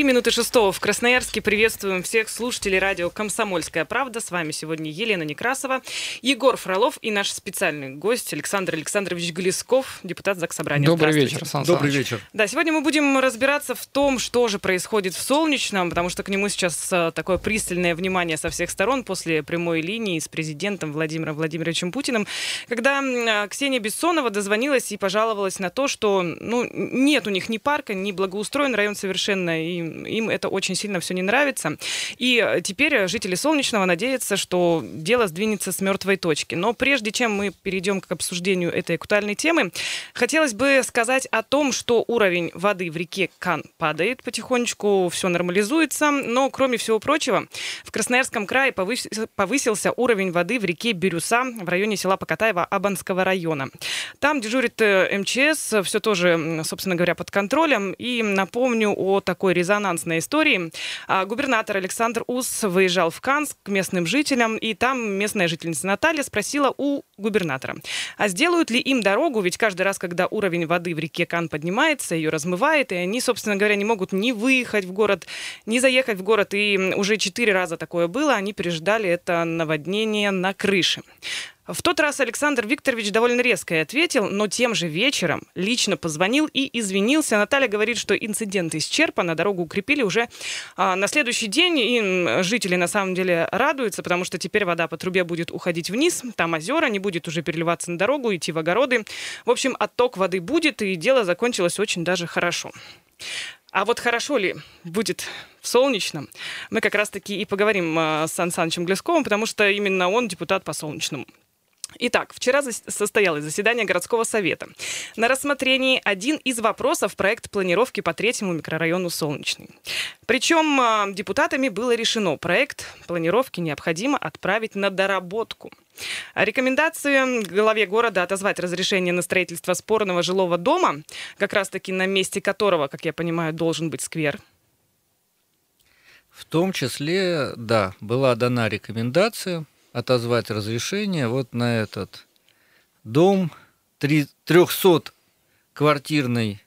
Три минуты шестого в Красноярске. Приветствуем всех слушателей радио «Комсомольская правда». С вами сегодня Елена Некрасова, Егор Фролов и наш специальный гость Александр Александрович Глесков, депутат Заксобрания. Добрый вечер, Сан Добрый вечер. Да, сегодня мы будем разбираться в том, что же происходит в Солнечном, потому что к нему сейчас э, такое пристальное внимание со всех сторон после прямой линии с президентом Владимиром Владимировичем Путиным, когда э, Ксения Бессонова дозвонилась и пожаловалась на то, что ну, нет у них ни парка, ни благоустроен район совершенно, и им это очень сильно все не нравится. И теперь жители Солнечного надеются, что дело сдвинется с мертвой точки. Но прежде чем мы перейдем к обсуждению этой актуальной темы, хотелось бы сказать о том, что уровень воды в реке Кан падает потихонечку, все нормализуется, но кроме всего прочего, в Красноярском крае повысился уровень воды в реке Бирюса в районе села Покатаева Абанского района. Там дежурит э, МЧС, все тоже, собственно говоря, под контролем. И напомню о такой результате резонансной истории. А, губернатор Александр Ус выезжал в Канск к местным жителям, и там местная жительница Наталья спросила у губернатора, а сделают ли им дорогу, ведь каждый раз, когда уровень воды в реке Кан поднимается, ее размывает, и они, собственно говоря, не могут ни выехать в город, ни заехать в город, и уже четыре раза такое было, они переждали это наводнение на крыше. В тот раз Александр Викторович довольно резко ответил, но тем же вечером лично позвонил и извинился. Наталья говорит, что инцидент исчерпан, а дорогу укрепили уже а, на следующий день. И жители на самом деле радуются, потому что теперь вода по трубе будет уходить вниз, там озера, не будет уже переливаться на дорогу, идти в огороды. В общем, отток воды будет, и дело закончилось очень даже хорошо. А вот хорошо ли будет в Солнечном? Мы как раз-таки и поговорим а, с Сан Санычем Глесковым, потому что именно он депутат по Солнечному. Итак, вчера состоялось заседание городского совета. На рассмотрении один из вопросов проект планировки по третьему микрорайону Солнечный. Причем а, депутатами было решено, проект планировки необходимо отправить на доработку. Рекомендации главе города отозвать разрешение на строительство спорного жилого дома, как раз-таки на месте которого, как я понимаю, должен быть сквер. В том числе, да, была дана рекомендация отозвать разрешение вот на этот дом 300-квартирный,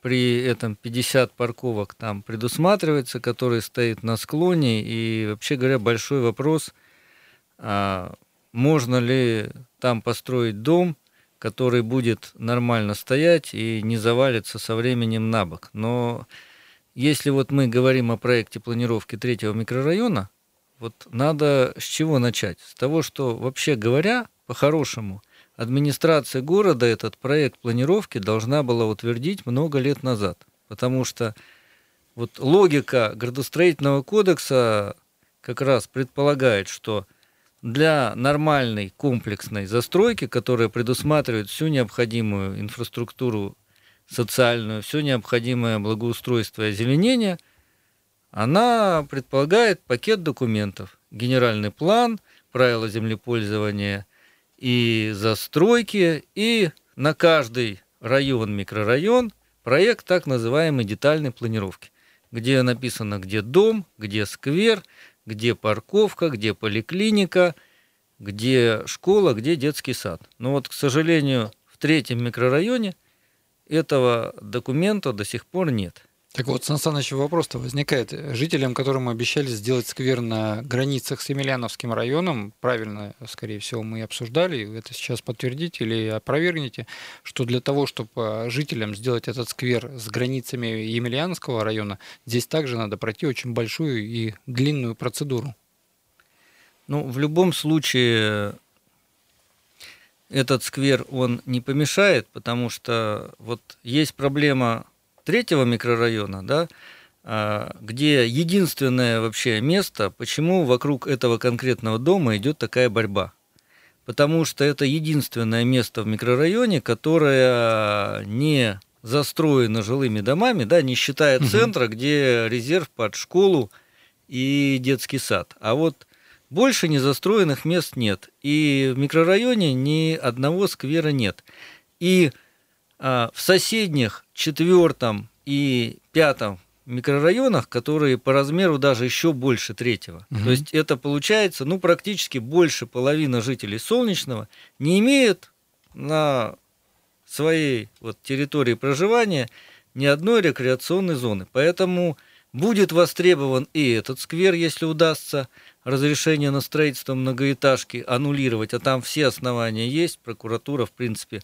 при этом 50 парковок там предусматривается, который стоит на склоне. И вообще говоря, большой вопрос, а можно ли там построить дом, который будет нормально стоять и не завалится со временем на бок. Но если вот мы говорим о проекте планировки третьего микрорайона, вот надо с чего начать? С того, что вообще говоря, по-хорошему, администрация города этот проект планировки должна была утвердить много лет назад. Потому что вот логика градостроительного кодекса как раз предполагает, что для нормальной комплексной застройки, которая предусматривает всю необходимую инфраструктуру социальную, все необходимое благоустройство и озеленение – она предполагает пакет документов. Генеральный план, правила землепользования и застройки, и на каждый район, микрорайон проект так называемой детальной планировки, где написано, где дом, где сквер, где парковка, где поликлиника, где школа, где детский сад. Но вот, к сожалению, в третьем микрорайоне этого документа до сих пор нет. Так вот, Сан Саныч, вопрос-то возникает. Жителям, которым обещали сделать сквер на границах с Емельяновским районом, правильно, скорее всего, мы обсуждали, это сейчас подтвердите или опровергните, что для того, чтобы а, жителям сделать этот сквер с границами Емельяновского района, здесь также надо пройти очень большую и длинную процедуру. Ну, в любом случае, этот сквер, он не помешает, потому что вот есть проблема третьего микрорайона, да, а, где единственное вообще место, почему вокруг этого конкретного дома идет такая борьба. Потому что это единственное место в микрорайоне, которое не застроено жилыми домами, да, не считая центра, где резерв под школу и детский сад. А вот больше незастроенных мест нет. И в микрорайоне ни одного сквера нет. И а, в соседних четвертом и пятом микрорайонах, которые по размеру даже еще больше третьего. Угу. То есть это получается, ну, практически больше половины жителей Солнечного не имеют на своей вот территории проживания ни одной рекреационной зоны. Поэтому Будет востребован и этот сквер, если удастся разрешение на строительство многоэтажки аннулировать, а там все основания есть, прокуратура, в принципе,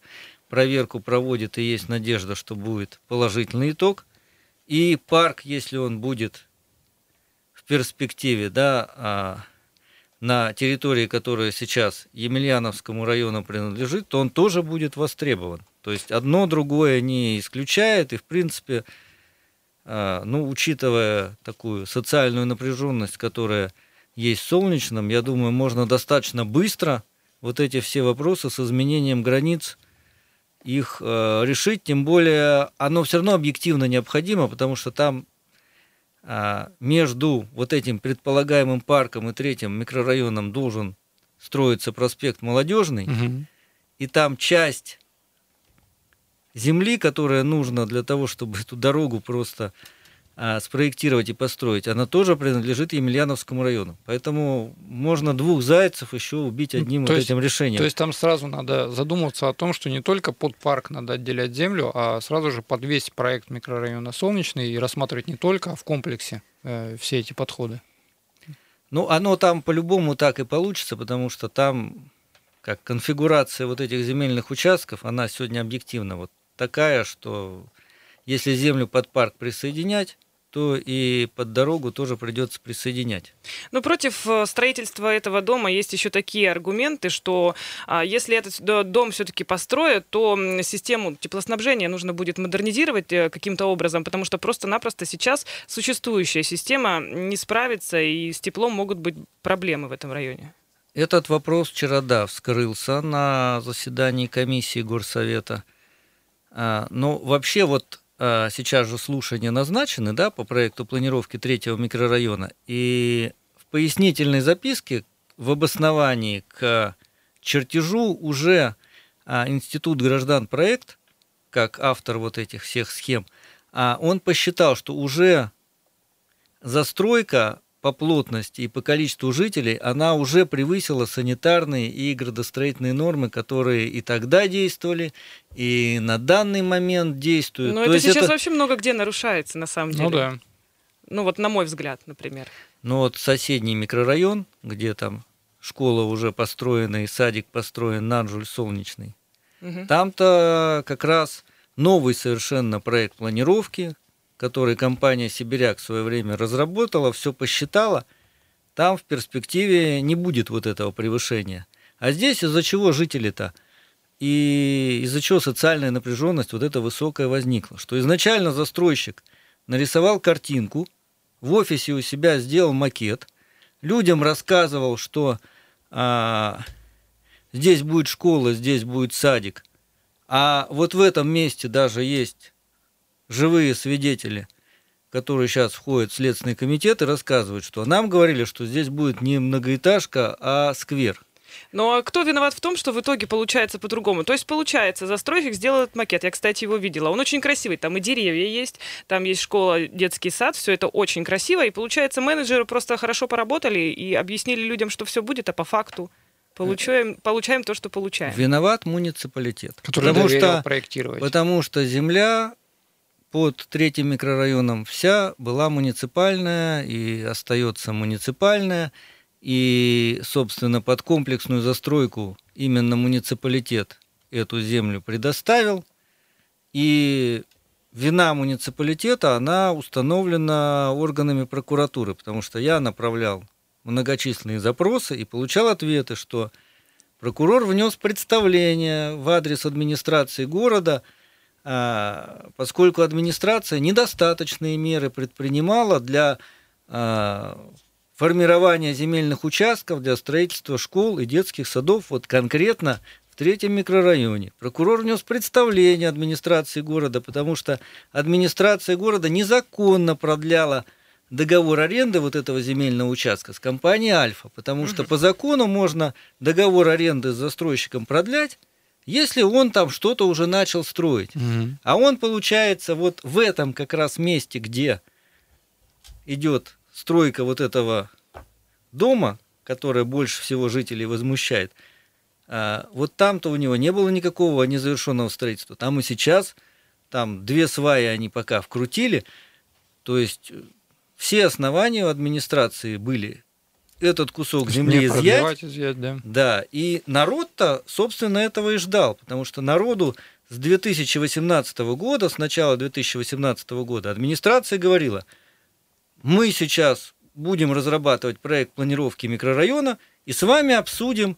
проверку проводит, и есть надежда, что будет положительный итог. И парк, если он будет в перспективе, да, а, на территории, которая сейчас Емельяновскому району принадлежит, то он тоже будет востребован. То есть одно другое не исключает, и в принципе а, ну, учитывая такую социальную напряженность, которая есть в Солнечном, я думаю, можно достаточно быстро вот эти все вопросы с изменением границ их э, решить, тем более оно все равно объективно необходимо, потому что там э, между вот этим предполагаемым парком и третьим микрорайоном должен строиться проспект Молодежный, угу. и там часть земли, которая нужна для того, чтобы эту дорогу просто спроектировать и построить, она тоже принадлежит Емельяновскому району. Поэтому можно двух зайцев еще убить ну, одним то вот есть, этим решением. То есть там сразу надо задумываться о том, что не только под парк надо отделять землю, а сразу же под весь проект микрорайона Солнечный и рассматривать не только, а в комплексе э, все эти подходы. Ну, оно там по-любому так и получится, потому что там как конфигурация вот этих земельных участков, она сегодня объективно вот такая, что если землю под парк присоединять, то и под дорогу тоже придется присоединять. Но против э, строительства этого дома есть еще такие аргументы, что а, если этот дом все-таки построят, то систему теплоснабжения нужно будет модернизировать э, каким-то образом, потому что просто-напросто сейчас существующая система не справится, и с теплом могут быть проблемы в этом районе. Этот вопрос вчера, да, вскрылся на заседании комиссии Горсовета – а, но вообще вот а, сейчас же слушания назначены, да, по проекту планировки третьего микрорайона. И в пояснительной записке в обосновании к чертежу уже а, Институт граждан проект, как автор вот этих всех схем, он посчитал, что уже застройка по плотности и по количеству жителей, она уже превысила санитарные и градостроительные нормы, которые и тогда действовали, и на данный момент действуют. Но То это сейчас это... вообще много где нарушается, на самом ну деле. Ну да. Ну вот на мой взгляд, например. Ну вот соседний микрорайон, где там школа уже построена и садик построен, Наджуль Солнечный, угу. там-то как раз новый совершенно проект планировки, который компания «Сибиряк» в свое время разработала, все посчитала, там в перспективе не будет вот этого превышения. А здесь из-за чего жители-то? И из-за чего социальная напряженность вот эта высокая возникла? Что изначально застройщик нарисовал картинку, в офисе у себя сделал макет, людям рассказывал, что а, здесь будет школа, здесь будет садик, а вот в этом месте даже есть живые свидетели, которые сейчас входят в Следственный комитет и рассказывают, что нам говорили, что здесь будет не многоэтажка, а сквер. Но ну, а кто виноват в том, что в итоге получается по-другому? То есть, получается, застройщик сделал этот макет. Я, кстати, его видела. Он очень красивый. Там и деревья есть, там есть школа, детский сад. Все это очень красиво. И, получается, менеджеры просто хорошо поработали и объяснили людям, что все будет, а по факту получаем, получаем то, что получаем. Виноват муниципалитет. Который потому что, проектировать. Потому что земля под третьим микрорайоном вся была муниципальная и остается муниципальная. И, собственно, под комплексную застройку именно муниципалитет эту землю предоставил. И вина муниципалитета, она установлена органами прокуратуры, потому что я направлял многочисленные запросы и получал ответы, что прокурор внес представление в адрес администрации города – поскольку администрация недостаточные меры предпринимала для а, формирования земельных участков для строительства школ и детских садов, вот конкретно в третьем микрорайоне. Прокурор внес представление администрации города, потому что администрация города незаконно продляла договор аренды вот этого земельного участка с компанией Альфа, потому что по закону можно договор аренды с застройщиком продлять, если он там что-то уже начал строить, угу. а он, получается, вот в этом как раз месте, где идет стройка вот этого дома, которая больше всего жителей возмущает, а, вот там-то у него не было никакого незавершенного строительства. Там и сейчас, там две сваи они пока вкрутили, то есть все основания у администрации были этот кусок земли изъять. изъять да. да, и народ-то, собственно, этого и ждал, потому что народу с 2018 года, с начала 2018 года, администрация говорила, мы сейчас будем разрабатывать проект планировки микрорайона и с вами обсудим,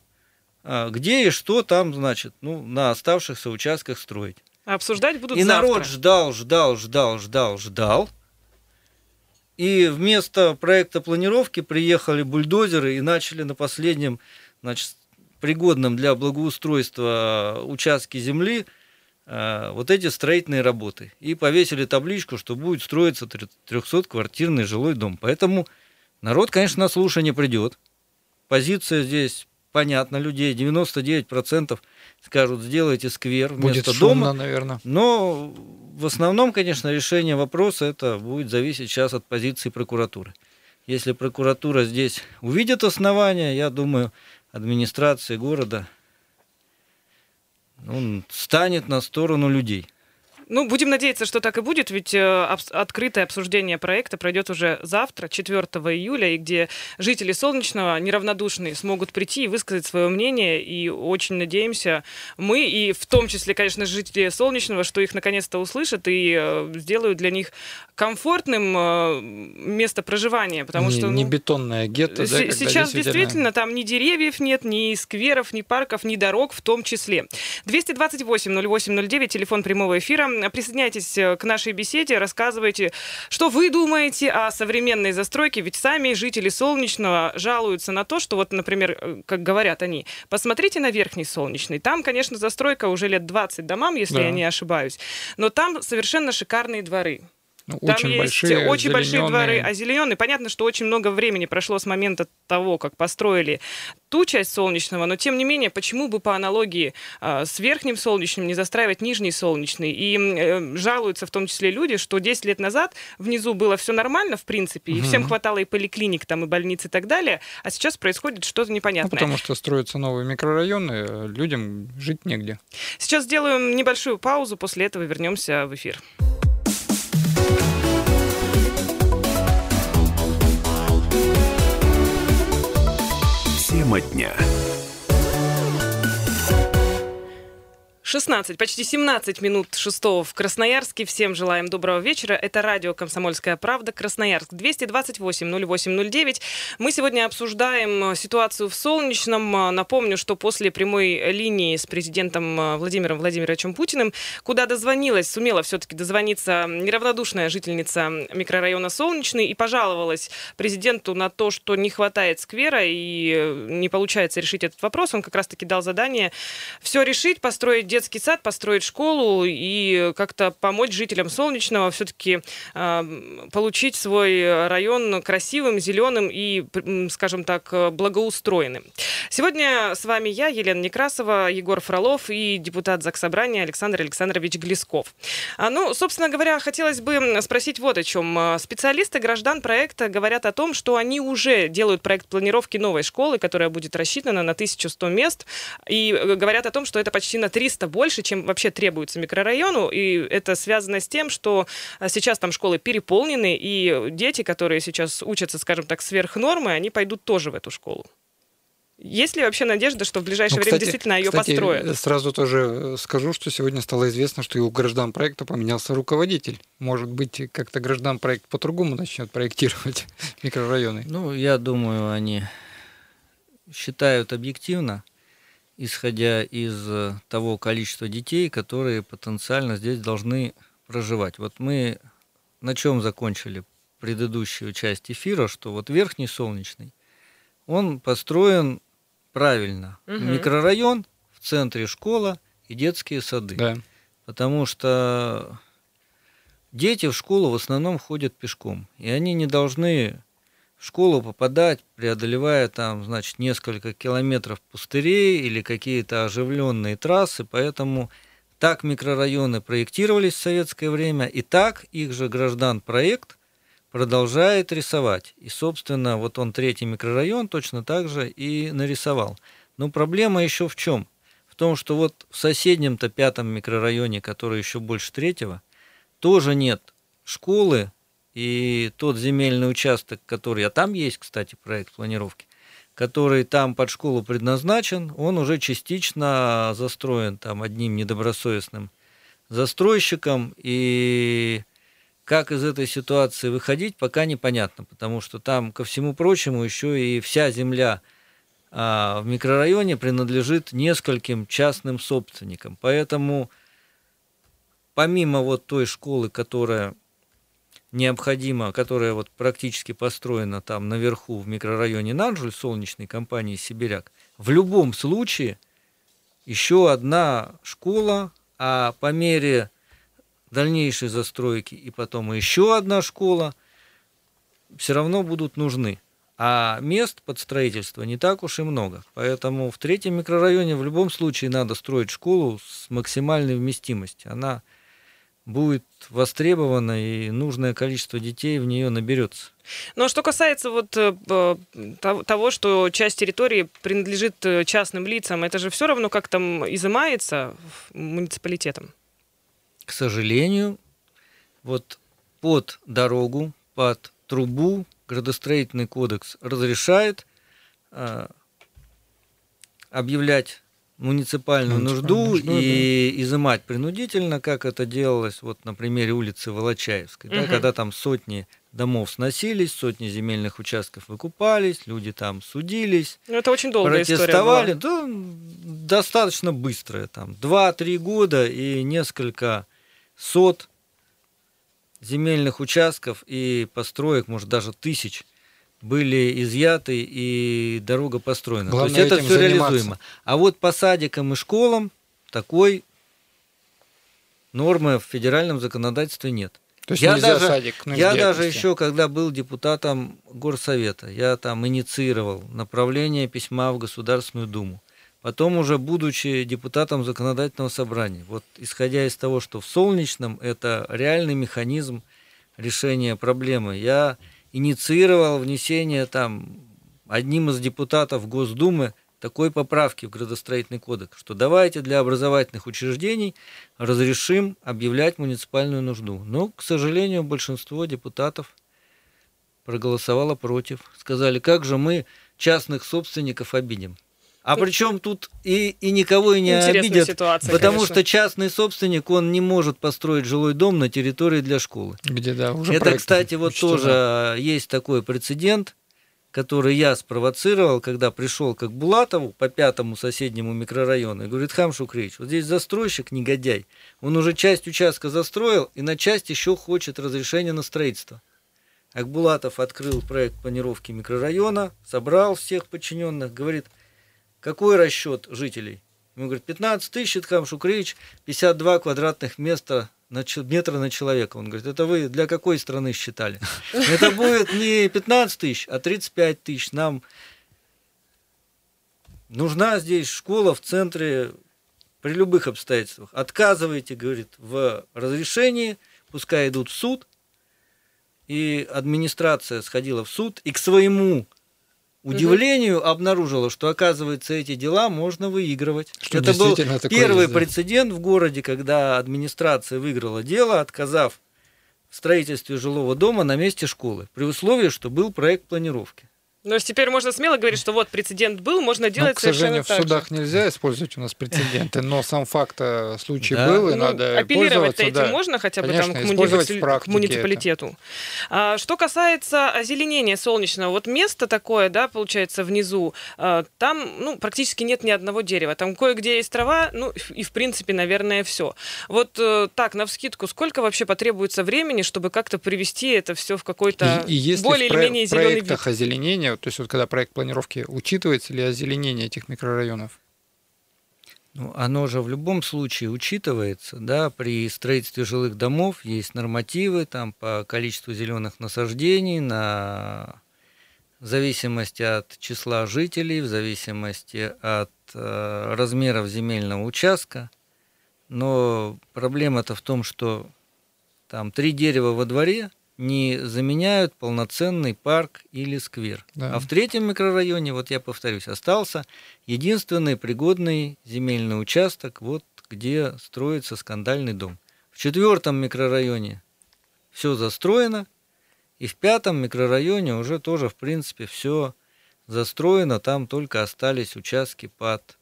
а, где и что там, значит, ну, на оставшихся участках строить. А обсуждать будут И завтра. народ ждал, ждал, ждал, ждал, ждал. И вместо проекта планировки приехали бульдозеры и начали на последнем, значит, пригодном для благоустройства участке земли э, вот эти строительные работы. И повесили табличку, что будет строиться 300-квартирный жилой дом. Поэтому народ, конечно, на слушание придет. Позиция здесь понятна людей. 99% скажут, сделайте сквер вместо Будет шумно, дома. наверное. Но в основном, конечно, решение вопроса это будет зависеть сейчас от позиции прокуратуры. Если прокуратура здесь увидит основания, я думаю, администрация города ну, станет на сторону людей. Ну, будем надеяться, что так и будет, ведь э, открытое обсуждение проекта пройдет уже завтра, 4 июля, и где жители Солнечного неравнодушные смогут прийти и высказать свое мнение, и очень надеемся мы, и в том числе, конечно, жители Солнечного, что их наконец-то услышат и э, сделают для них комфортным э, место проживания, потому не, что... Не ну, бетонное гетто, с- да, Сейчас действительно там ни деревьев нет, ни скверов, ни парков, ни дорог в том числе. 228-08-09, телефон прямого эфира. Присоединяйтесь э, к нашей беседе, рассказывайте, что вы думаете о современной застройке, ведь сами жители Солнечного жалуются на то, что вот, например, э, как говорят они, посмотрите на Верхний Солнечный. Там, конечно, застройка уже лет 20 домам, если Да. я не ошибаюсь, но там совершенно шикарные дворы. Ну, Там очень есть большие, очень большие дворы озелененные. озелененные. Понятно, что очень много времени прошло с момента того, как построили ту часть солнечного, но тем не менее, почему бы по аналогии э, с верхним солнечным не застраивать нижний солнечный? И э, жалуются в том числе люди, что 10 лет назад внизу было все нормально, в принципе, и всем хватало и поликлиник, там, и больниц и так далее, а сейчас происходит что-то Ну, непонятное. потому что строятся новые микрорайоны, людям жить негде. Сейчас сделаем небольшую паузу, после этого вернемся в эфир. Тема дня. 16, почти 17 минут шестого в Красноярске. Всем желаем доброго вечера. Это радио «Комсомольская правда», Красноярск, 228-08-09. Мы сегодня обсуждаем ситуацию в Солнечном. Напомню, что после прямой линии с президентом Владимиром Владимировичем Путиным, куда дозвонилась, сумела все-таки дозвониться неравнодушная жительница микрорайона Солнечный и пожаловалась президенту на то, что не хватает сквера и не получается решить этот вопрос. Он как раз-таки дал задание все решить, построить детский сад, построить школу и как-то помочь жителям Солнечного все-таки получить свой район красивым, зеленым и, скажем так, благоустроенным. Сегодня с вами я, Елена Некрасова, Егор Фролов и депутат Заксобрания Александр Александрович Глесков. А, Ну, собственно говоря, хотелось бы спросить вот о чем. А, Специалисты граждан проекта говорят о том, что они уже делают проект планировки новой школы, которая будет рассчитана на 1100 мест, и э, говорят о том, что это почти на 300 больше, чем вообще требуется микрорайону, и это связано с тем, что а, сейчас там школы переполнены, и дети, которые сейчас учатся, скажем так, сверх нормы, они пойдут тоже в эту школу. Есть ли вообще надежда, что в ближайшее Ну, время кстати- действительно ее кстати, построят? Сразу тоже э, скажу, что сегодня стало известно, что и у граждан проекта поменялся руководитель. Может быть, как-то граждан проект по-другому начнет проектировать микрорайоны. Ну, я думаю, они считают объективно, исходя из э, того количества детей, которые потенциально здесь должны проживать. Вот мы на чем закончили предыдущую часть эфира, что вот верхний солнечный, он построен правильно. Мгм. Микрорайон, в центре школа и детские сады. Да. Потому что дети в школу в основном ходят пешком. И они не должны в школу попадать, преодолевая там, значит, несколько километров пустырей или какие-то оживленные трассы. Поэтому так микрорайоны проектировались в советское время, и так их же граждан проект продолжает рисовать. И, собственно, вот он третий микрорайон точно так же и нарисовал. Но проблема еще в чем? В том, что вот в соседнем-то пятом микрорайоне, который еще больше третьего, тоже нет школы и тот земельный участок, который, а там есть, кстати, проект планировки, который там под школу предназначен, он уже частично застроен там одним недобросовестным застройщиком, и как из этой ситуации выходить, пока непонятно, потому что там, ко всему прочему, еще и вся земля а, в микрорайоне принадлежит нескольким частным собственникам. Поэтому помимо вот той школы, которая необходима, которая вот практически построена там наверху в микрорайоне Нанжуль, солнечной компании «Сибиряк», в любом случае еще одна школа, а по мере дальнейшей застройки и потом еще одна школа все равно будут нужны. А мест под строительство не так уж и много. Поэтому в третьем микрорайоне в любом случае надо строить школу с максимальной вместимостью. Она будет востребована и нужное количество детей в нее наберется. Ну а что касается вот э, того, что часть территории принадлежит э, частным лицам, это же все равно как там изымается муниципалитетом? К сожалению, вот под дорогу, под трубу градостроительный кодекс разрешает э, объявлять муниципальную нужду, нужду и да. изымать принудительно, как это делалось вот на примере улицы Волочаевской, угу. да, когда там сотни домов сносились, сотни земельных участков выкупались, люди там судились. Ну, это очень долгая протестовали. Да, достаточно быстрое, там, 2-3 года и несколько сот земельных участков и построек, может, даже тысяч были изъяты и дорога построена. Главное То есть это все заниматься. реализуемо. А вот по садикам и школам такой нормы в федеральном законодательстве нет. То есть я даже, садик, я даже еще, когда был депутатом горсовета, я там инициировал направление письма в Государственную Думу. Потом уже будучи депутатом законодательного собрания, вот исходя из того, что в Солнечном это реальный механизм решения проблемы, я инициировал внесение там одним из депутатов Госдумы такой поправки в градостроительный кодекс, что давайте для образовательных учреждений разрешим объявлять муниципальную нужду. Но, к сожалению, большинство депутатов проголосовало против. Сказали, как же мы частных собственников обидим. А причем тут и, и никого и не Интересная обидят, ситуация, потому конечно. что частный собственник, он не может построить жилой дом на территории для школы. Где, да, уже Это, кстати, вот учтено. тоже есть такой прецедент, который я спровоцировал, когда пришел к Булатову по пятому соседнему микрорайону и говорит, Хам Шукрич, вот здесь застройщик негодяй, он уже часть участка застроил и на часть еще хочет разрешения на строительство. Акбулатов открыл проект планировки микрорайона, собрал всех подчиненных, говорит – какой расчет жителей? Ему говорит, 15 тысяч, Итхам Шукревич, 52 квадратных места на, метра на человека. Он говорит, это вы для какой страны считали? Это будет не 15 тысяч, а 35 тысяч. Нам нужна здесь школа в центре при любых обстоятельствах. Отказывайте, говорит, в разрешении, пускай идут в суд. И администрация сходила в суд и к своему удивлению угу. обнаружила, что, оказывается, эти дела можно выигрывать. Что Это был первый есть, прецедент в городе, когда администрация выиграла дело, отказав в строительстве жилого дома на месте школы, при условии, что был проект планировки. Но теперь можно смело говорить, что вот прецедент был, можно ну, делать но, к сожалению, в судах же. нельзя использовать у нас прецеденты, но сам факт э, случай да. был, и ну, надо Апеллировать этим да. можно хотя бы Конечно, там к, муниципали... к муниципалитету. А, что касается озеленения солнечного, вот место такое, да, получается, внизу, а, там ну, практически нет ни одного дерева. Там кое-где есть трава, ну и в принципе, наверное, все. Вот э, так, на вскидку, сколько вообще потребуется времени, чтобы как-то привести это все в какой-то более или менее зеленый вид? озеленения озеленение, то есть вот когда проект планировки учитывается ли озеленение этих микрорайонов? Ну, оно же в любом случае учитывается, да, при строительстве жилых домов есть нормативы там по количеству зеленых насаждений, на в зависимости от числа жителей, в зависимости от э, размеров земельного участка. Но проблема-то в том, что там три дерева во дворе, не заменяют полноценный парк или сквер. Да. А в третьем микрорайоне, вот я повторюсь, остался единственный пригодный земельный участок, вот где строится скандальный дом. В четвертом микрорайоне все застроено, И в пятом микрорайоне уже тоже, в принципе, все застроено. Там только остались участки под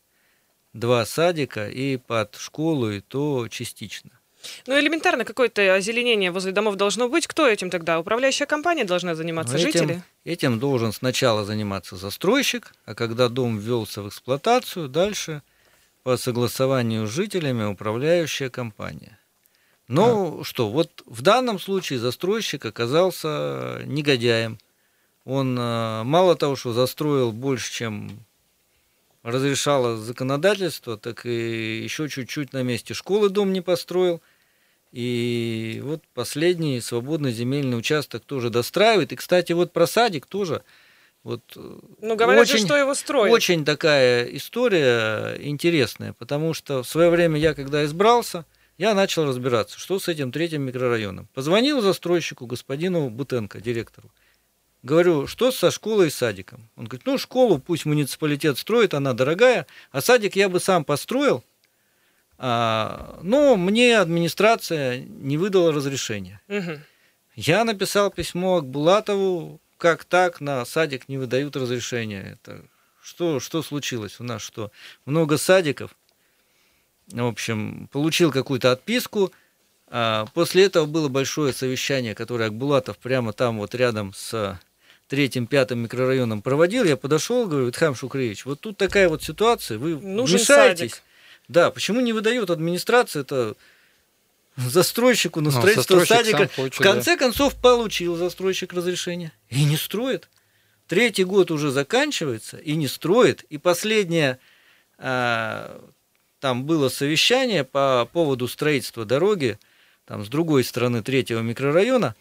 два садика и под школу, и то частично. Ну, элементарно какое-то озеленение возле домов должно быть. Кто этим тогда? Управляющая компания должна заниматься, Но жители? Этим, этим должен сначала заниматься застройщик, а когда дом ввелся в эксплуатацию, дальше по согласованию с жителями управляющая компания. Но а. что, вот в данном случае застройщик оказался негодяем. Он э, мало того, что застроил больше, чем разрешало законодательство, так и еще чуть-чуть на месте школы дом не построил. И вот последний свободный земельный участок тоже достраивает. И, кстати, вот про садик тоже. Вот ну, говорят очень, же, что его строят. Очень такая история интересная, потому что в свое время я, когда избрался, я начал разбираться, что с этим третьим микрорайоном. Позвонил застройщику, господину Бутенко, директору. Говорю, что со школой и садиком? Он говорит, ну, школу пусть муниципалитет строит, она дорогая, а садик я бы сам построил, но мне администрация не выдала разрешения. Угу. Я написал письмо к Булатову, как так на садик не выдают разрешения. Это что, что случилось у нас? Что много садиков? В общем, получил какую-то отписку. А после этого было большое совещание, которое Акбулатов прямо там вот рядом с третьим, пятым микрорайоном проводил. Я подошел, говорю, Итхам Шукревич, вот тут такая вот ситуация, вы Нужен вмешаетесь. Садик. Да, почему не выдает администрация это застройщику на ну, строительство садика? Получил, в конце да. концов получил застройщик разрешение и не строит. Третий год уже заканчивается и не строит. И последнее а, там было совещание по поводу строительства дороги там с другой стороны третьего микрорайона,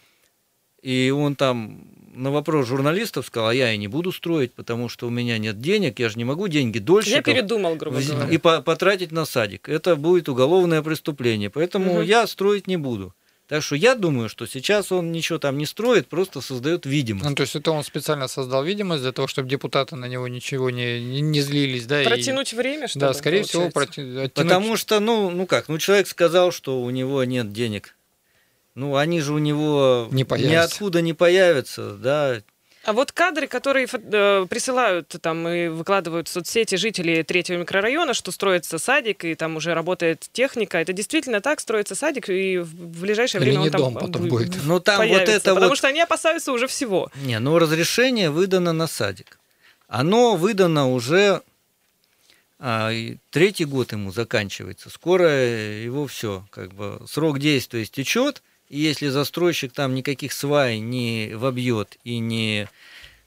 и он там на вопрос журналистов сказал, а я и не буду строить, потому что у меня нет денег, я же не могу деньги дольше. Я передумал, грубо говоря. И по потратить на садик. Это будет уголовное преступление. Поэтому угу. я строить не буду. Так что я думаю, что сейчас он ничего там не строит, просто создает видимость. Ну, то есть это он специально создал видимость для того, чтобы депутаты на него ничего не, не, не злились, да? Протянуть и... время, что Да, скорее получается. всего, проти... оттянуть... Потому что, ну, ну как, ну человек сказал, что у него нет денег ну, они же у него не ниоткуда не появятся, да. А вот кадры, которые э, присылают там и выкладывают в соцсети жители третьего микрорайона, что строится садик и там уже работает техника, это действительно так строится садик и в ближайшее Или время не он там потом будет. Ну там появится, вот это потому вот... что они опасаются уже всего. Не, ну разрешение выдано на садик. Оно выдано уже а, третий год ему заканчивается. Скоро его все, как бы срок действия истечет, и если застройщик там никаких свай не вобьет и не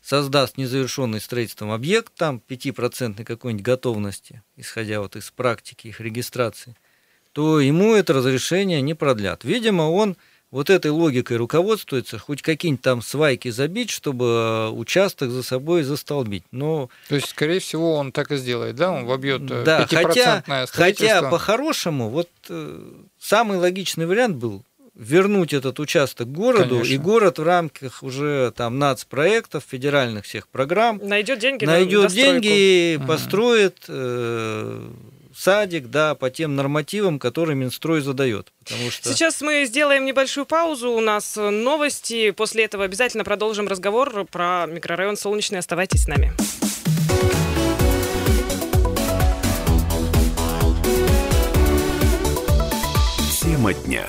создаст незавершенный строительством объект, там 5% какой-нибудь готовности, исходя вот из практики их регистрации, то ему это разрешение не продлят. Видимо, он вот этой логикой руководствуется, хоть какие-нибудь там свайки забить, чтобы э, участок за собой застолбить. Но... То есть, скорее всего, он так и сделает, да? Он вобьет э, да, хотя, хотя по-хорошему, вот э, самый логичный вариант был вернуть этот участок городу, Конечно. и город в рамках уже там нацпроектов, федеральных всех программ найдет деньги, найдет деньги, ага. построит э, садик, да, по тем нормативам, которые Минстрой задает. Потому что... Сейчас мы сделаем небольшую паузу, у нас новости, после этого обязательно продолжим разговор про микрорайон Солнечный. Оставайтесь с нами. Тема дня.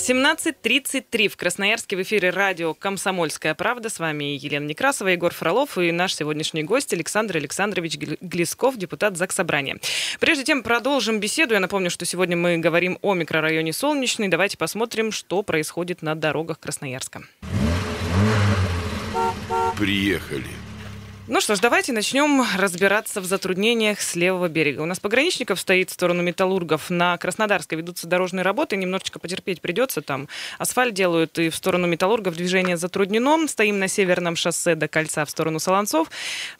17.33 в Красноярске в эфире радио «Комсомольская правда». С вами Елена Некрасова, Егор Фролов и наш сегодняшний гость Александр Александрович Глесков, депутат Заксобрания. Прежде чем продолжим беседу, я напомню, что сегодня мы говорим о микрорайоне Солнечный. Давайте посмотрим, что происходит на дорогах Красноярска. Приехали. Ну что ж, давайте начнем разбираться в затруднениях с левого берега. У нас пограничников стоит в сторону металлургов. На Краснодарской ведутся дорожные работы. Немножечко потерпеть придется. Там асфальт делают, и в сторону металлургов движение затруднено. Стоим на северном шоссе до кольца в сторону Солонцов.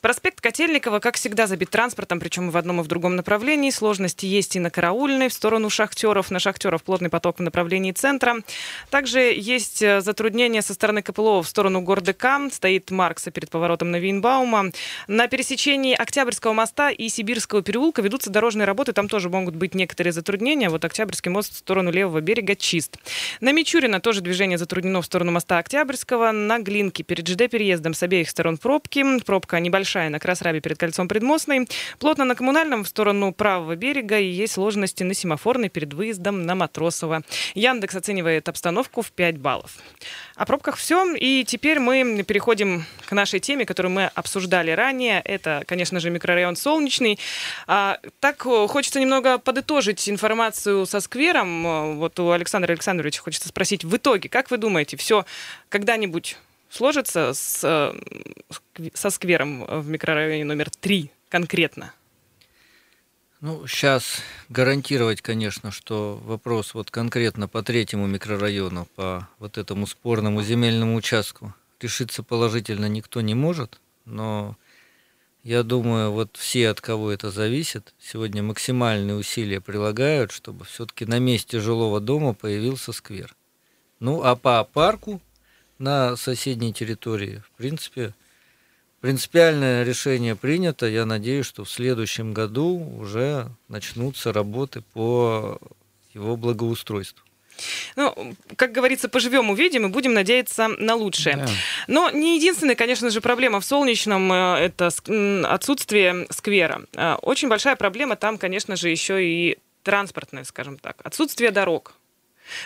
Проспект Котельникова, как всегда, забит транспортом, причем и в одном и в другом направлении. Сложности есть и на Караульной, в сторону шахтеров. На шахтеров плотный поток в направлении центра. Также есть э, затруднения со стороны КПЛО в сторону Гордыка. Стоит Маркса перед поворотом на Винбаума На пересечении Октябрьского моста и Сибирского переулка ведутся дорожные работы. Там тоже могут быть некоторые затруднения. Вот Октябрьский мост в сторону левого берега чист. На Мичурина тоже движение затруднено в сторону моста Октябрьского. На Глинке перед ЖД-переездом с обеих сторон пробки. Пробка небольшая на Красрабе перед кольцом Предмостной. Плотно на Коммунальном в сторону правого берега и есть сложности на Семафорной перед выездом на Матросово. Яндекс оценивает обстановку в 5 баллов. О пробках все. И теперь мы переходим к нашей теме, которую мы обсуждали ранее. Это, конечно же, микрорайон Солнечный. А, так хочется немного подытожить информацию со сквером. Вот у Александра Александровича хочется спросить, в итоге, как вы думаете, все когда-нибудь сложится с, э, со сквером в микрорайоне номер 3 конкретно? Ну, сейчас гарантировать, конечно, что вопрос вот конкретно по третьему микрорайону, по вот этому спорному земельному участку решиться положительно никто не может, но я думаю, вот все, от кого это зависит, сегодня максимальные усилия прилагают, чтобы все-таки на месте жилого дома появился сквер. Ну, а по парку на соседней территории, в принципе, Принципиальное решение принято. Я надеюсь, что в следующем году уже начнутся работы по его благоустройству. Ну, как говорится, поживем, увидим и будем надеяться на лучшее. Да. Но не единственная, конечно же, проблема в Солнечном э, – это отсутствие сквера. Э, очень большая проблема там, конечно же, еще и транспортная, скажем так. Отсутствие дорог.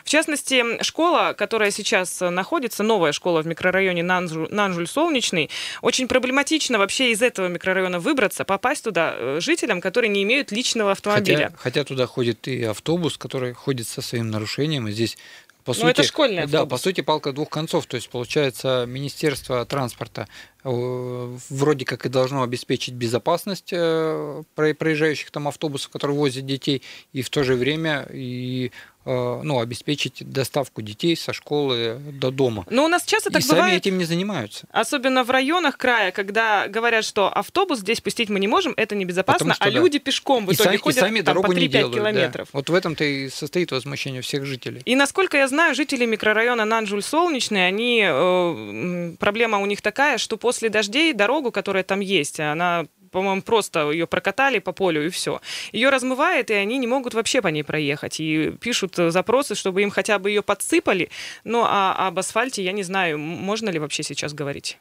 В частности, школа, которая сейчас находится, новая школа в микрорайоне Нанжуль-Солнечный, очень проблематично вообще из этого микрорайона выбраться, попасть туда э, жителям, которые не имеют личного автомобиля. Хотя, хотя туда ходит и автобус, который ходит со своим нарушением, и здесь по Но ну, сути, это школьный автобус. Да, по сути, палка двух концов. То есть, получается, Министерство транспорта вроде как и должно обеспечить безопасность э, проезжающих там автобусов, которые возят детей, и в то же время и Э, ну, обеспечить доставку детей со школы до дома. Но у нас часто так и бывает. сами этим не занимаются. Особенно в районах края, когда говорят, что автобус здесь пустить мы не можем, это небезопасно, что, а да. люди пешком в итоге и ходят и сами там, по 3-5 делают, километров. Да. Вот в этом-то и состоит возмущение всех жителей. И насколько я знаю, жители микрорайона Нанжуль-Солнечный, они, э, проблема у них такая, что после дождей дорогу, которая там есть, она по-моему, просто ее прокатали по полю и все. Ее размывает, и они не могут вообще по ней проехать. И пишут запросы, чтобы им хотя бы ее подсыпали. Ну, а об асфальте я не знаю, можно ли вообще сейчас говорить.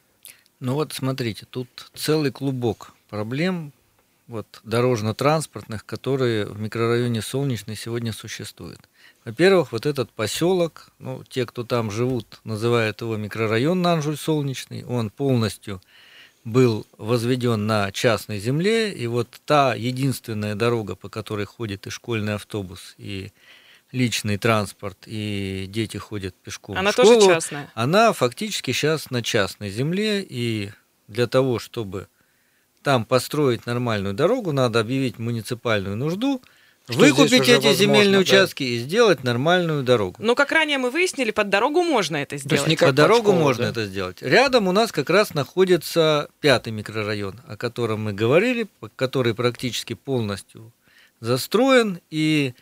Ну вот смотрите, тут целый клубок проблем вот, дорожно-транспортных, которые в микрорайоне Солнечный сегодня существуют. Во-первых, вот этот поселок, ну, те, кто там живут, называют его микрорайон Нанжуль-Солнечный, он полностью был возведен на частной земле, и вот та единственная дорога, по которой ходит и школьный автобус, и личный транспорт, и дети ходят пешком она в школу, тоже частная? Она фактически сейчас на частной земле, и для того, чтобы там построить нормальную дорогу, надо объявить муниципальную нужду – что Выкупить эти возможно, земельные да. участки и сделать нормальную дорогу. Но, как ранее мы выяснили, под дорогу можно это сделать. То есть по дорогу школу, можно да? это сделать. Рядом у нас как раз находится пятый микрорайон, о котором мы говорили, который практически полностью застроен. И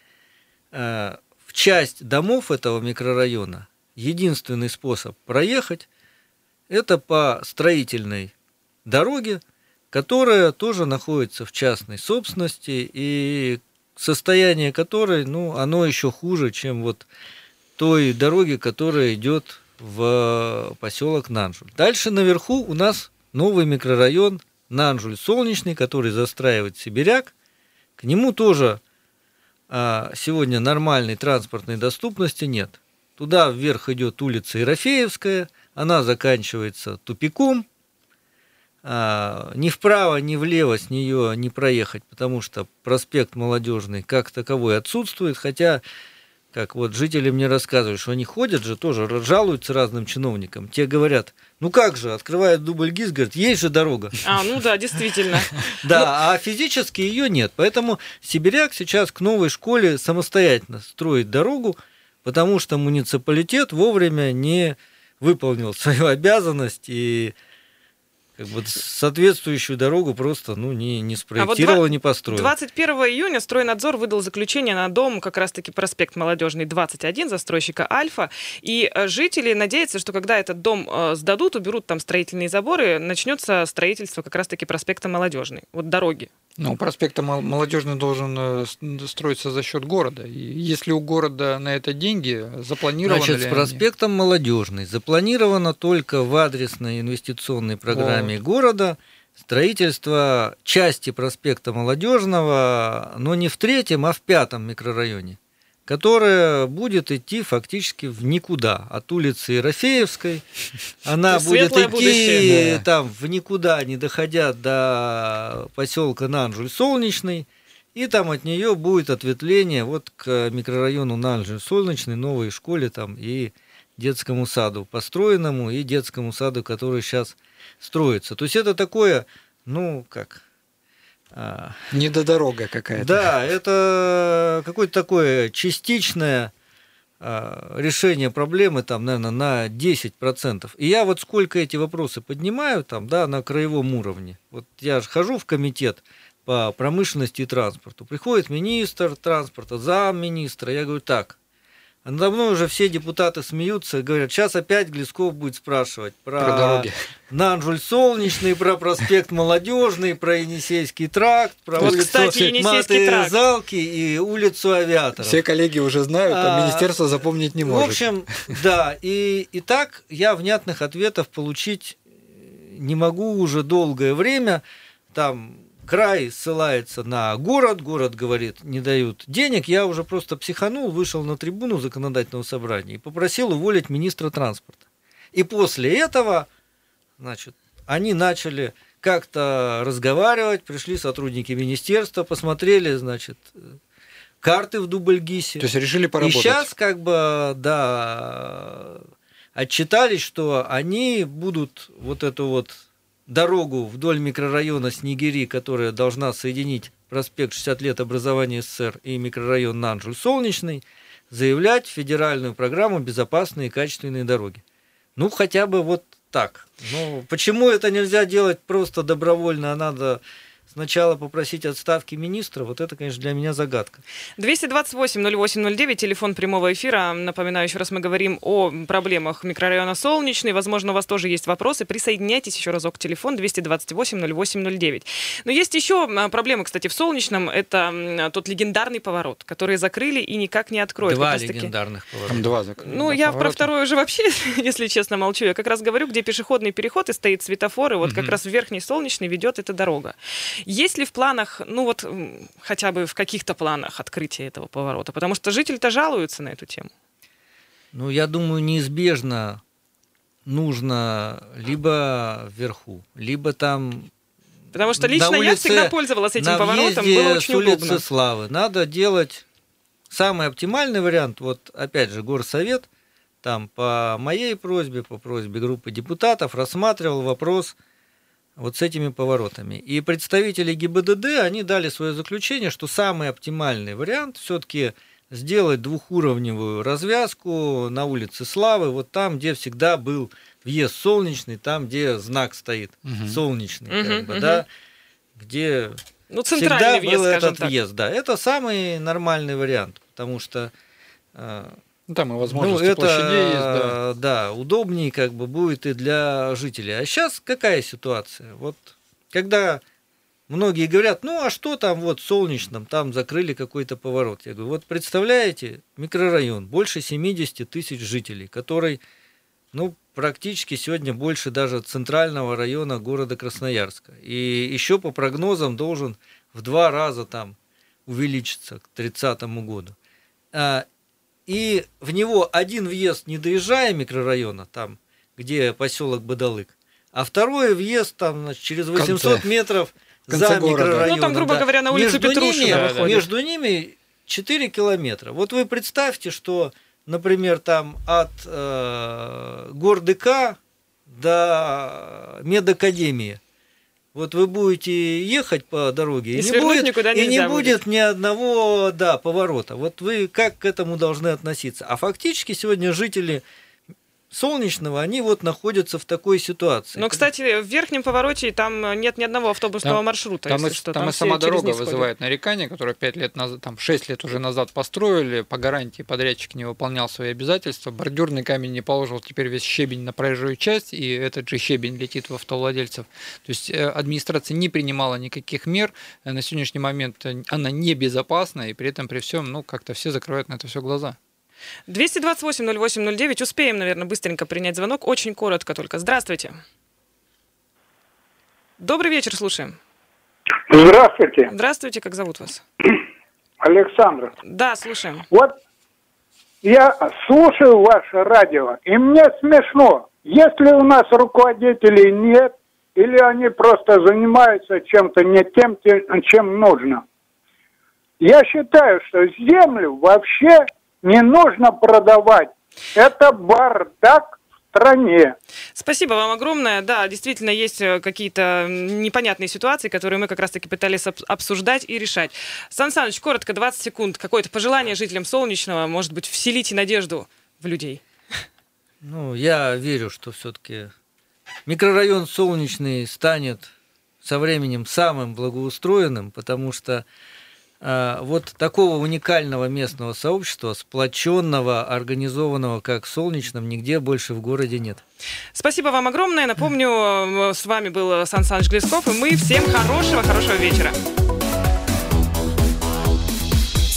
э, в часть домов этого микрорайона единственный способ проехать – это по строительной дороге, которая тоже находится в частной собственности и состояние которой, ну, оно еще хуже, чем вот той дороги, которая идет в поселок Нанжуль. Дальше наверху у нас новый микрорайон Нанжуль Солнечный, который застраивает Сибиряк. К нему тоже а, сегодня нормальной транспортной доступности нет. Туда вверх идет улица Ерофеевская, она заканчивается тупиком, а, ни вправо, ни влево с нее не проехать, потому что проспект Молодежный как таковой отсутствует, хотя как вот жители мне рассказывают, что они ходят же тоже, жалуются разным чиновникам. Те говорят, ну как же, открывает дубль ГИС, говорят, есть же дорога. А, ну да, действительно. Да, а физически ее нет. Поэтому Сибиряк сейчас к новой школе самостоятельно строит дорогу, потому что муниципалитет вовремя не выполнил свою обязанность и как бы соответствующую дорогу просто ну, не, не А вот спроектировал, два- не построил. 21 июня стройнадзор выдал заключение на дом, как раз-таки проспект Молодежный 21, застройщика Альфа. И э, жители надеются, что когда этот дом э, сдадут, уберут там строительные заборы, начнется строительство как раз-таки проспекта Молодежный. Вот дороги. Ну, проспект Мол- Молодежный должен э, строиться за счет города. И если у города на это деньги, запланированы Значит, с они? проспектом Молодежный запланировано только в адресной инвестиционной программе города строительство части проспекта Молодежного, но не в третьем, а в пятом микрорайоне, которое будет идти фактически в никуда. От улицы Ерофеевской она будет идти будущее. Да. там в никуда, не доходя до поселка Нанжуль-Солнечный. И там от нее будет ответвление вот к микрорайону Нанжель-Солнечный, новой школе там и детскому саду построенному, и детскому саду, который сейчас строится. То есть это такое, ну, как... Недодорога какая-то. да, это какое-то такое частичное а, решение проблемы, там, наверное, на 10%. И я вот сколько эти вопросы поднимаю, там, да, на краевом уровне. Вот я же хожу в комитет по промышленности и транспорту. Приходит министр транспорта, замминистра. Я говорю, так, надо мной уже все депутаты смеются и говорят, сейчас опять Глесков будет спрашивать про, Про дороги. Нанжуль Солнечный, про проспект Молодежный, про Енисейский тракт, про Вот, улицу кстати, Маты тракт. Залки и улицу Авиаторов. Все коллеги уже знают, а, А, министерство запомнить не В может. общем, да, и, и так я внятных ответов получить не могу уже долгое время. Там край ссылается на город, город говорит, не дают денег. Я уже просто психанул, вышел на трибуну законодательного собрания и попросил уволить министра транспорта. И после этого, значит, они начали как-то разговаривать, пришли сотрудники министерства, посмотрели, значит, карты в Дубльгисе. То есть решили И поработать. сейчас как бы, да, отчитались, что они будут вот эту вот дорогу вдоль микрорайона Снегири, которая должна соединить проспект 60 лет образования СССР и микрорайон Нанжуль Солнечный, заявлять федеральную программу «Безопасные и качественные дороги». Ну, хотя бы вот так. Ну, почему это нельзя делать просто добровольно, а надо сначала попросить отставки министра, вот это, конечно, для меня загадка. 228-08-09, телефон прямого эфира. Напоминаю, еще раз мы говорим о проблемах микрорайона Солнечный. Возможно, у вас тоже есть вопросы. Присоединяйтесь еще разок к телефону 228-08-09. Но есть еще а, проблемы, кстати, в Солнечном. Это тот легендарный поворот, который закрыли и никак не откроют. Два Как легендарных поворота. Там два закрыли. Ну, я про поворота. второй уже вообще, если честно, молчу. Я как раз говорю, где пешеходный переход и стоит светофор, и вот как Мгм. раз в Верхний Солнечный ведет эта дорога. Есть ли в планах, ну вот хотя бы в каких-то планах открытие этого поворота? Потому что жители-то жалуются на эту тему. Ну, я думаю, неизбежно нужно либо вверху, либо там Потому что лично я улице- всегда пользовалась этим поворотом, было с очень улицы удобно. Славы. Надо делать самый оптимальный вариант. Вот опять же, горсовет там по моей просьбе, по просьбе группы депутатов рассматривал вопрос вот с этими поворотами. И представители ГИБДД, они дали свое заключение, что самый оптимальный вариант все-таки сделать двухуровневую развязку на улице Славы, вот там, где всегда был въезд солнечный, там, где знак стоит Мгм. солнечный, как Мгм, бы, мгм. да, где Ну, всегда въезд, был этот так. въезд, да. Это самый нормальный вариант, потому что э, Ну, там и ну, возможности это, площадей есть, да. да, удобнее как бы будет и для жителей. А сейчас какая ситуация? Вот когда многие говорят, ну а что там вот в Солнечном, там закрыли какой-то поворот. Я говорю, вот представляете, микрорайон, больше 70 тысяч жителей, который, ну, практически сегодня больше даже центрального района города Красноярска. И еще по прогнозам должен в два раза там увеличиться к 30 году. А, и в него один въезд, не доезжая микрорайона, там, где поселок Бадалык, а второй въезд там значит, через конце. 800 метров В конце за города. микрорайоном. Ну, там, грубо да. говоря, на улицу между Петрушина ними, выходит. Между ними 4 километра. Вот вы представьте, что, например, там от э, Гордыка до медакадемии. Вот вы будете ехать по дороге, И и, не будет, никуда и не будет ни одного да, поворота. Вот вы как к этому должны относиться? А фактически сегодня жители Солнечного, они вот находятся в такой ситуации. Но, кстати, в верхнем повороте там нет ни одного автобусного Там- маршрута. Там, если и, что. там и все сама дорога ходят. вызывает нарекания, которые 5 лет назад, там 6 лет уже назад построили, по гарантии подрядчик не выполнял свои обязательства, бордюрный камень не положил теперь весь щебень на проезжую часть, и этот же щебень летит в автовладельцев. То есть э, администрация не принимала никаких мер, Э, на сегодняшний момент э, она небезопасна, и при этом при всем, ну, как-то все закрывают на это все глаза. 228-08-09. Успеем, наверное, быстренько принять звонок. Очень коротко только. Здравствуйте. Добрый вечер, слушаем. Здравствуйте, Здравствуйте, как зовут вас? Александр. Да, слушаем. Вот я слушаю ваше радио, и мне смешно, если у нас руководителей нет, или они просто занимаются чем-то не тем, те- чем нужно. Я считаю, что землю вообще не нужно продавать. Это бардак в стране. Спасибо вам огромное. Да, действительно, есть э, какие-то непонятные ситуации, которые мы как раз-таки пытались обс- обсуждать и решать. Сан Саныч, коротко, 20 секунд. Какое-то пожелание жителям Солнечного, может быть, вселите надежду в людей. Ну, я верю, что все-таки микрорайон Солнечный станет со временем самым благоустроенным, потому что вот такого уникального местного сообщества, сплоченного, организованного, как Солнечном, нигде больше в городе нет. Спасибо вам огромное. Напомню, с вами был Сан Саныч Глесков, и мы всем хорошего, хорошего вечера.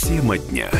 Тема дня.